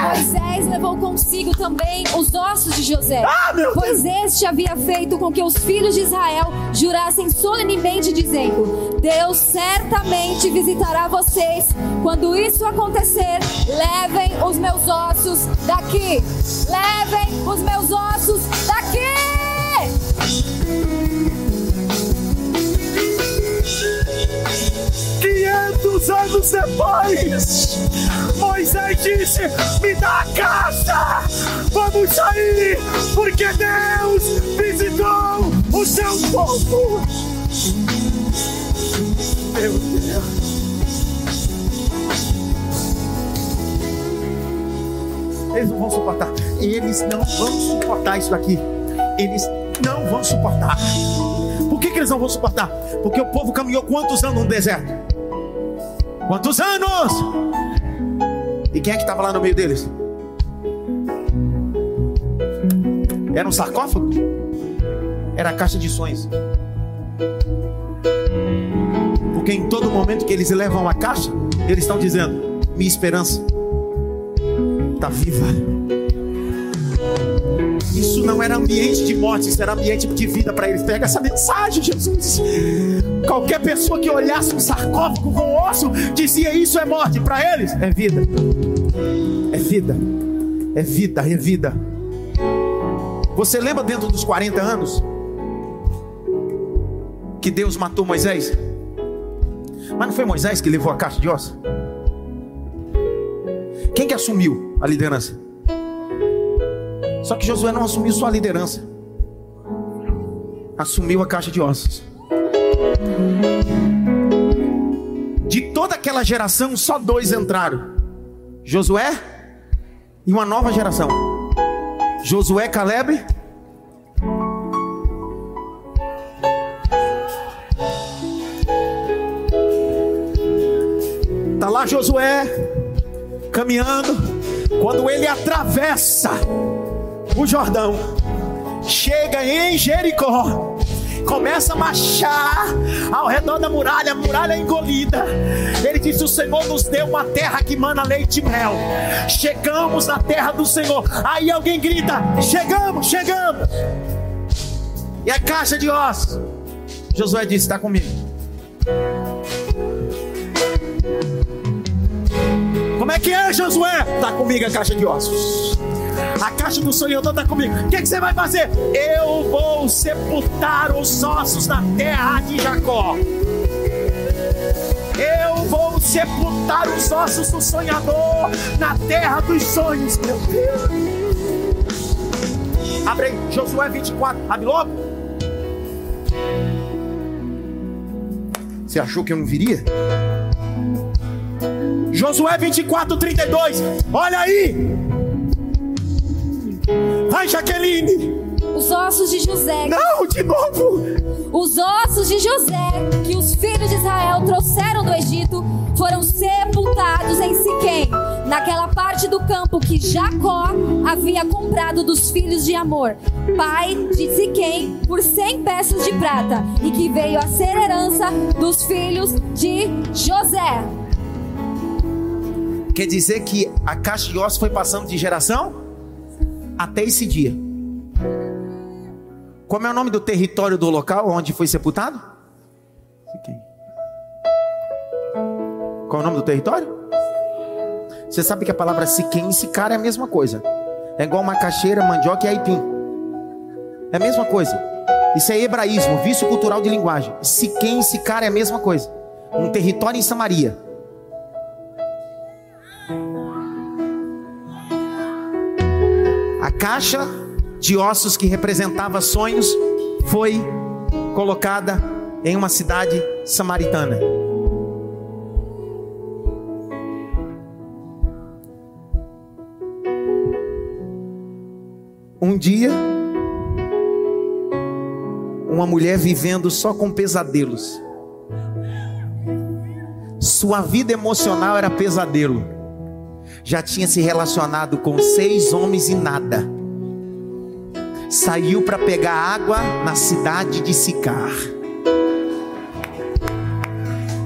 Moisés levou consigo também os ossos de José, Ah, pois este havia feito com que os filhos de Israel jurassem solenemente, dizendo: Deus certamente visitará vocês. Quando isso acontecer, levem os meus ossos daqui. Levem os meus ossos daqui. 500 anos depois, Moisés disse: Me dá a caixa, vamos sair, porque Deus visitou o seu povo. Meu Deus. Eles não vão suportar. Eles não vão suportar isso daqui. Eles não vão suportar. Por que, que eles não vão suportar? Porque o povo caminhou quantos anos no deserto? Quantos anos? E quem é que estava lá no meio deles? Era um sarcófago? Era a caixa de sonhos. Porque em todo momento que eles levam a caixa, eles estão dizendo: Minha esperança está viva. Isso não era ambiente de morte, isso era ambiente de vida para eles. Pega essa mensagem, Jesus. Qualquer pessoa que olhasse um sarcófago com osso dizia: Isso é morte. Para eles, é vida. É vida. É vida, é vida. Você lembra dentro dos 40 anos que Deus matou Moisés? Mas não foi Moisés que levou a caixa de ossos? Quem que assumiu a liderança? Só que Josué não assumiu só a liderança, assumiu a caixa de ossos. De toda aquela geração, só dois entraram: Josué e uma nova geração. Josué, Caleb. Tá lá Josué caminhando. Quando ele atravessa o Jordão, chega em Jericó, começa a marchar ao redor da muralha, a muralha é engolida. Ele disse: O Senhor nos deu uma terra que mana leite e mel. Chegamos na terra do Senhor. Aí alguém grita: Chegamos, chegamos. E a caixa de ossos. Josué disse: Está comigo. Como é que é, Josué? Está comigo a caixa de ossos. A caixa do Senhor está comigo. O que, que, você vai fazer? Eu vou sepultar os ossos na terra de Jacó. Eu vou sepultar os ossos do sonhador na terra dos sonhos. Meu Deus. Abre aí, Josué 24. Abre logo. Você achou que eu não viria? Josué 24, 32. Olha aí. Vai, Jaqueline. Os ossos de José. Não, de novo. Os ossos de José que os filhos de Israel trouxeram do Egito foram sepultados em Siquém, naquela parte do campo que Jacó havia comprado dos filhos de Amor, pai de Siquém, por cem peças de prata, e que veio a ser herança dos filhos de José. Quer dizer que a caixa de ossos foi passando de geração até esse dia. Como é o nome do território do local onde foi sepultado? Qual é o nome do território? Você sabe que a palavra Siquém e Sicar é a mesma coisa. É igual macaxeira, mandioca e aipim. É a mesma coisa. Isso é hebraísmo, vício cultural de linguagem. Siquém e Sicar é a mesma coisa. Um território em Samaria. Caixa de ossos que representava sonhos foi colocada em uma cidade samaritana. Um dia, uma mulher vivendo só com pesadelos. Sua vida emocional era pesadelo. Já tinha se relacionado com seis homens e nada. Saiu para pegar água na cidade de Sicar.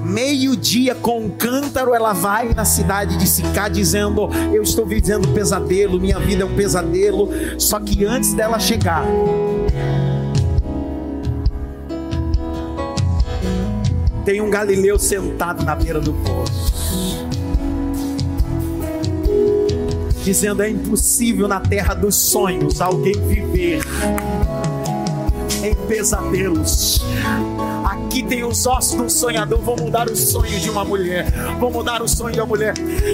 meio-dia com um cântaro, ela vai na cidade de Sicá dizendo: Eu estou vivendo pesadelo, minha vida é um pesadelo. Só que antes dela chegar, tem um galileu sentado na beira do poço. Dizendo: É impossível na terra dos sonhos alguém viver em pesadelos. Aqui tem os ossos um sonhador. Vou mudar o sonho de uma mulher. Vou mudar o sonho de uma mulher.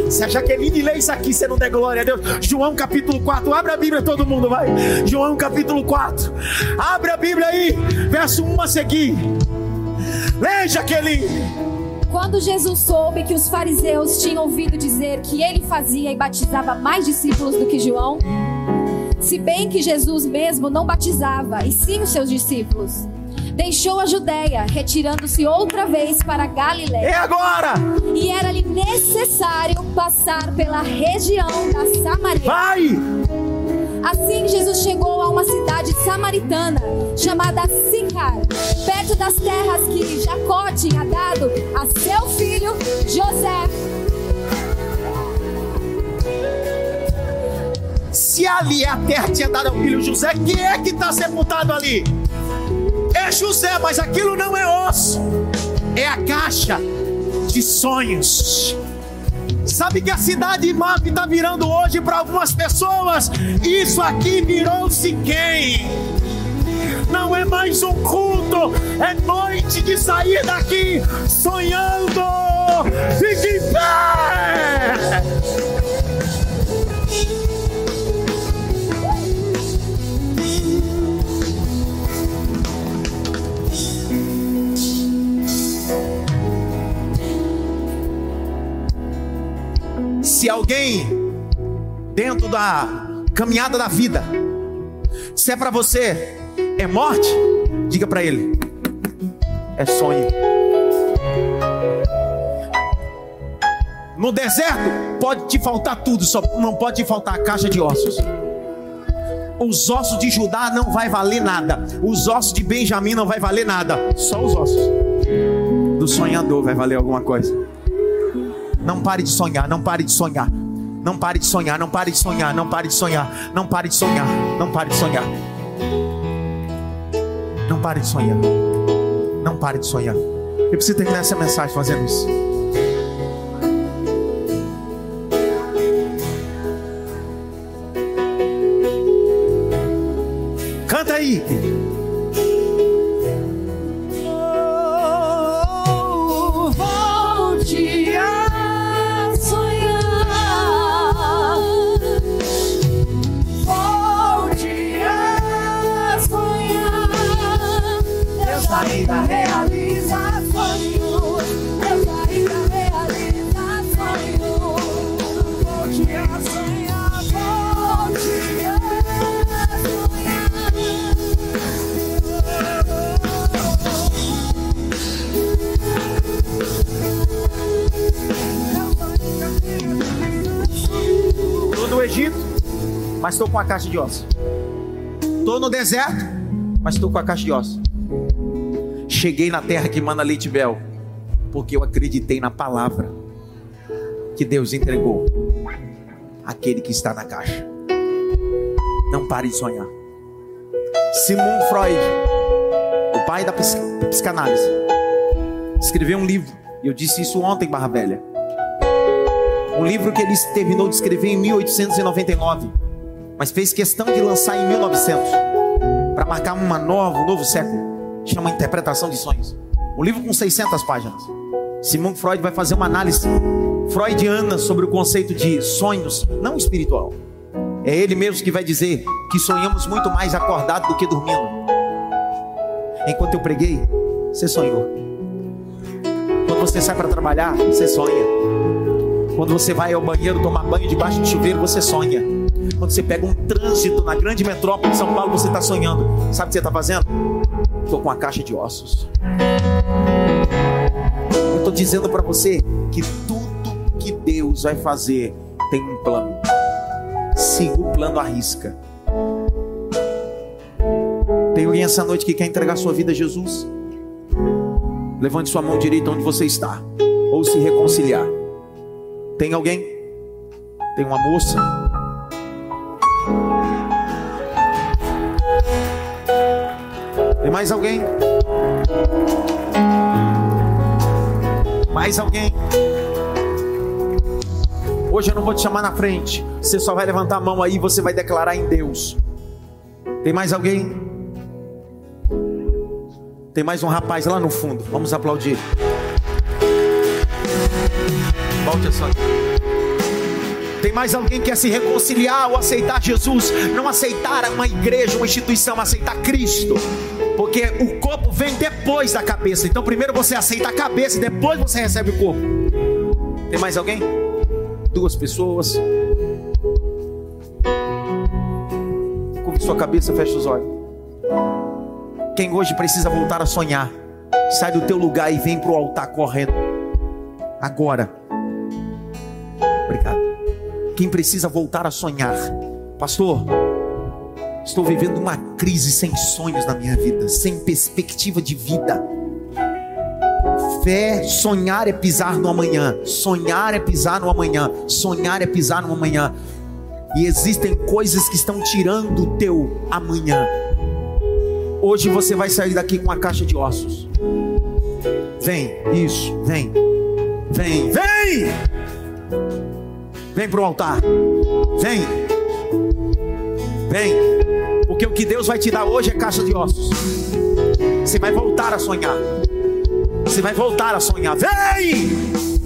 Se a Jaqueline lê isso aqui, você não der glória a Deus. João capítulo 4. Abre a Bíblia, todo mundo vai. João capítulo 4. Abre a Bíblia aí. Verso 1 a seguir. Lê, Jaqueline. Quando Jesus soube que os fariseus tinham ouvido dizer que ele fazia e batizava mais discípulos do que João, se bem que Jesus mesmo não batizava, e sim os seus discípulos, deixou a Judéia, retirando-se outra vez para Galiléia. É agora! E era-lhe necessário passar pela região da Samaria. Vai! Assim Jesus chegou uma cidade samaritana chamada Sicar, perto das terras que Jacó tinha dado a seu filho José. Se ali a terra tinha dado ao filho José, quem é que está sepultado ali? É José, mas aquilo não é osso, é a caixa de sonhos. Sabe que a cidade MAP está virando hoje para algumas pessoas? Isso aqui virou-se quem? Não é mais um culto, é noite de sair daqui sonhando. Fique em pé! Alguém dentro da caminhada da vida, se é para você é morte, diga para ele, é sonho. No deserto pode te faltar tudo, só não pode te faltar a caixa de ossos. Os ossos de Judá não vai valer nada. Os ossos de Benjamim não vai valer nada. Só os ossos do sonhador vai valer alguma coisa. Não pare de sonhar, não pare de sonhar. Não pare de sonhar, não pare de sonhar, não pare de sonhar, não pare de sonhar, não pare de sonhar. Não pare de sonhar. Não pare de sonhar. Eu preciso terminar essa mensagem fazendo isso. Caixa de ossos. Tô no deserto, mas estou com a caixa de ossos. Cheguei na terra que manda leite e mel, porque eu acreditei na palavra que Deus entregou aquele que está na caixa. Não pare de sonhar. Sigmund Freud, o pai da psic- psicanálise, escreveu um livro, e eu disse isso ontem, em Barra Velha. Um livro que ele terminou de escrever em 1899, mas fez questão de lançar em 1900 para marcar uma nova, um novo século. Chama Interpretação de Sonhos. Um livro com 600 páginas. Sigmund Freud vai fazer uma análise freudiana sobre o conceito de sonhos, não espiritual. É ele mesmo que vai dizer que sonhamos muito mais acordado do que dormindo. Enquanto eu preguei, você sonhou. Quando você sai para trabalhar, você sonha. Quando você vai ao banheiro tomar banho debaixo de chuveiro, você sonha. Quando você pega um trânsito na grande metrópole de São Paulo, você está sonhando. Sabe o que você está fazendo? Estou com a caixa de ossos. Eu estou dizendo para você que tudo que Deus vai fazer tem um plano. Siga o plano à risca. Tem alguém essa noite que quer entregar sua vida a Jesus? Levante sua mão direita onde você está. Ou se reconciliar. Tem alguém? Tem uma moça? Mais alguém? Mais alguém? Hoje eu não vou te chamar na frente. Você só vai levantar a mão aí e você vai declarar em Deus. Tem mais alguém? Tem mais um rapaz lá no fundo. Vamos aplaudir. Volte a sua. Tem mais alguém que quer se reconciliar ou aceitar Jesus? Não aceitar uma igreja, uma instituição, aceitar Cristo. Porque o corpo vem depois da cabeça. Então primeiro você aceita a cabeça e depois você recebe o corpo. Tem mais alguém? Duas pessoas. Curve sua cabeça, feche os olhos. Quem hoje precisa voltar a sonhar, sai do teu lugar e vem para o altar correndo. Agora. Obrigado. Quem precisa voltar a sonhar, pastor, estou vivendo uma crise sem sonhos na minha vida, sem perspectiva de vida. Fé, sonhar é pisar no amanhã, sonhar é pisar no amanhã, sonhar é pisar no amanhã. E existem coisas que estão tirando o teu amanhã. Hoje você vai sair daqui com uma caixa de ossos. Vem, isso, vem. Vem, vem! Vem para o altar. Vem. Vem. Porque o que Deus vai te dar hoje é caixa de ossos. Você vai voltar a sonhar. Você vai voltar a sonhar. Vem!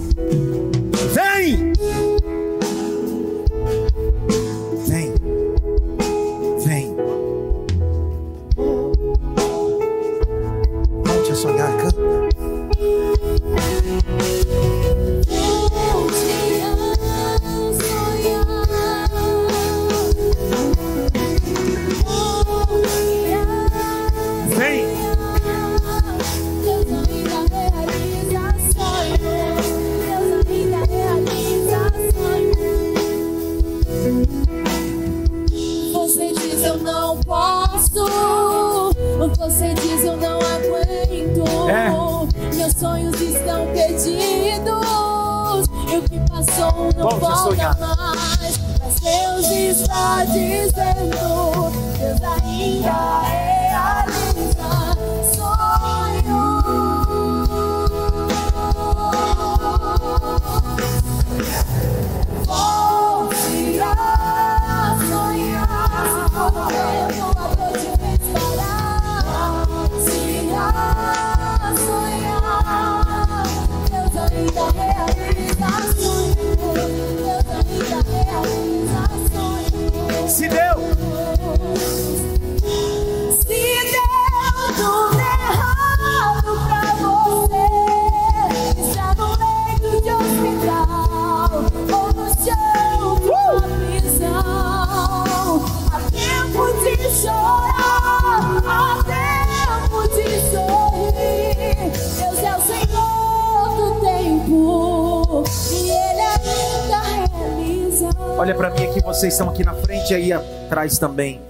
Para mim aqui, vocês estão aqui na frente e aí atrás também.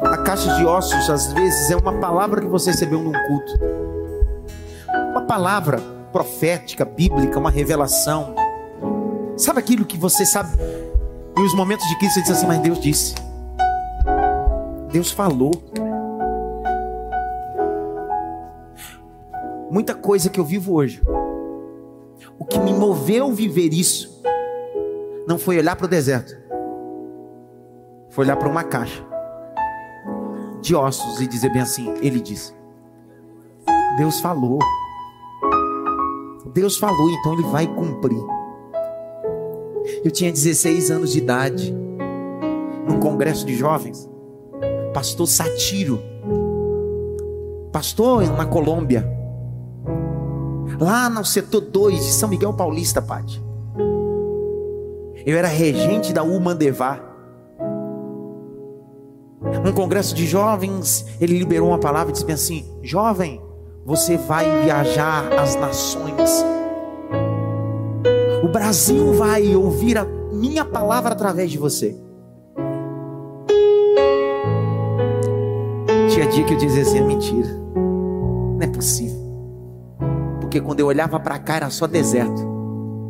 A caixa de ossos, às vezes, é uma palavra que você recebeu num culto. Uma palavra profética, bíblica, uma revelação. Sabe aquilo que você sabe? Em os momentos de crise você diz assim, mas Deus disse. Deus falou. Muita coisa que eu vivo hoje. O que me moveu viver isso não foi olhar para o deserto, foi olhar para uma caixa de ossos e dizer bem assim: Ele disse, Deus falou, Deus falou, então Ele vai cumprir. Eu tinha 16 anos de idade, num congresso de jovens, pastor Satiro, pastor na Colômbia, lá no setor 2 de São Miguel Paulista, Pati. Eu era regente da Umandevá. Um congresso de jovens, ele liberou uma palavra e disse assim: Jovem, você vai viajar às nações. O Brasil vai ouvir a minha palavra através de você. Tinha dia que eu dizia assim: é mentira. Não é possível. Porque quando eu olhava para cá era só deserto.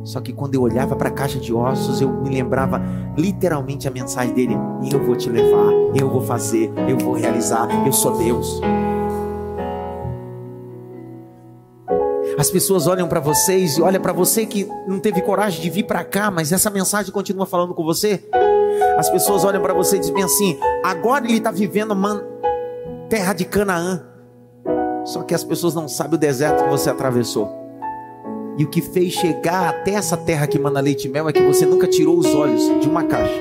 Só que quando eu olhava para a caixa de ossos, eu me lembrava literalmente a mensagem dele: Eu vou te levar, eu vou fazer, eu vou realizar, eu sou Deus. As pessoas olham para vocês e olham para você que não teve coragem de vir para cá, mas essa mensagem continua falando com você. As pessoas olham para você e dizem assim: agora ele está vivendo uma terra de Canaã. Só que as pessoas não sabem o deserto que você atravessou. E o que fez chegar até essa terra que manda leite e mel é que você nunca tirou os olhos de uma caixa,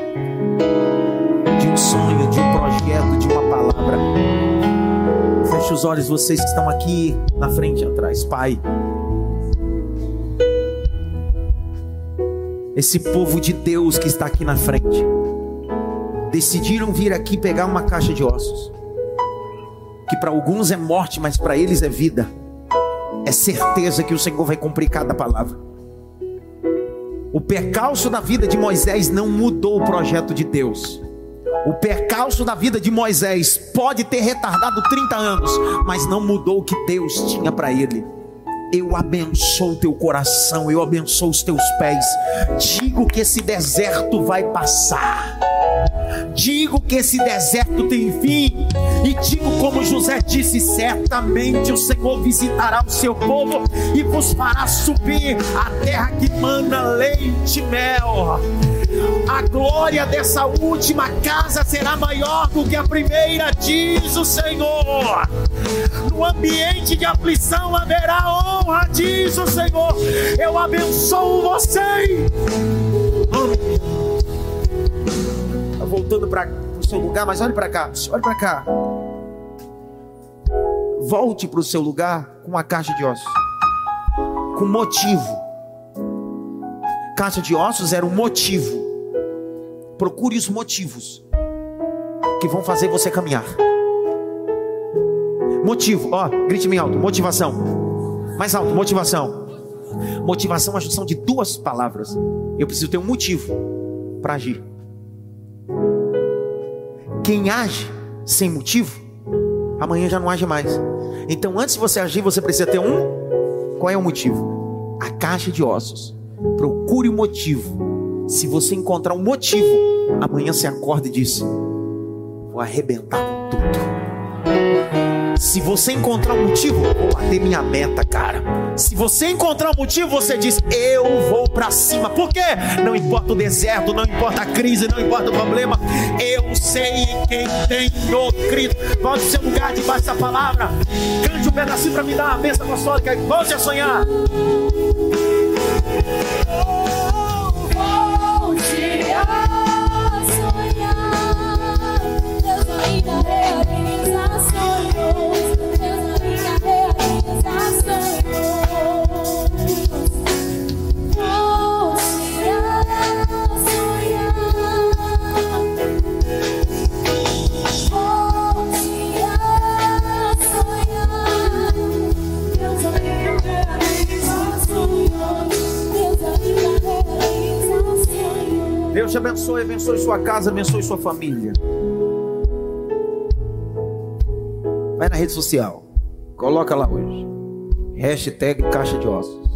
de um sonho, de um projeto, de uma palavra. Feche os olhos, vocês que estão aqui na frente atrás. Pai, esse povo de Deus que está aqui na frente, decidiram vir aqui pegar uma caixa de ossos, que para alguns é morte, mas para eles é vida. É certeza que o Senhor vai cumprir cada palavra. O percalço da vida de Moisés não mudou o projeto de Deus. O percalço da vida de Moisés pode ter retardado 30 anos, mas não mudou o que Deus tinha para ele. Eu abençoo o teu coração, eu abençoo os teus pés. Digo que esse deserto vai passar. Digo que esse deserto tem fim. E digo como José disse: certamente o Senhor visitará o seu povo e vos fará subir a terra que manda leite e mel. A glória dessa última casa será maior do que a primeira, diz o Senhor. No ambiente de aflição haverá honra, diz o Senhor. Eu abençoo vocês. Para o seu lugar, mas olhe para cá, olhe para cá. Volte para o seu lugar com uma caixa de ossos, com motivo. Caixa de ossos era um motivo. Procure os motivos que vão fazer você caminhar. Motivo, ó, grite bem alto, motivação. Mais alto, motivação. Motivação é a junção de duas palavras. Eu preciso ter um motivo para agir. Quem age sem motivo, amanhã já não age mais. Então, antes de você agir, você precisa ter um. Qual é o motivo? A caixa de ossos. Procure o motivo. Se você encontrar um motivo, amanhã você acorda e diz: Vou arrebentar tudo. Se você encontrar um motivo, vou bater minha meta, cara. Se você encontrar um motivo, você diz: Eu vou para cima. Por quê? Não importa o deserto, não importa a crise, não importa o problema. Eu sei em quem tenho crido. Volte seu lugar debaixo da palavra. Cante um pedacinho para me dar uma bênção apostólica. Volte a sonhar. Abençoe, abençoe sua casa, abençoe sua família. Vai na rede social, coloca lá hoje. Hashtag caixa de ossos.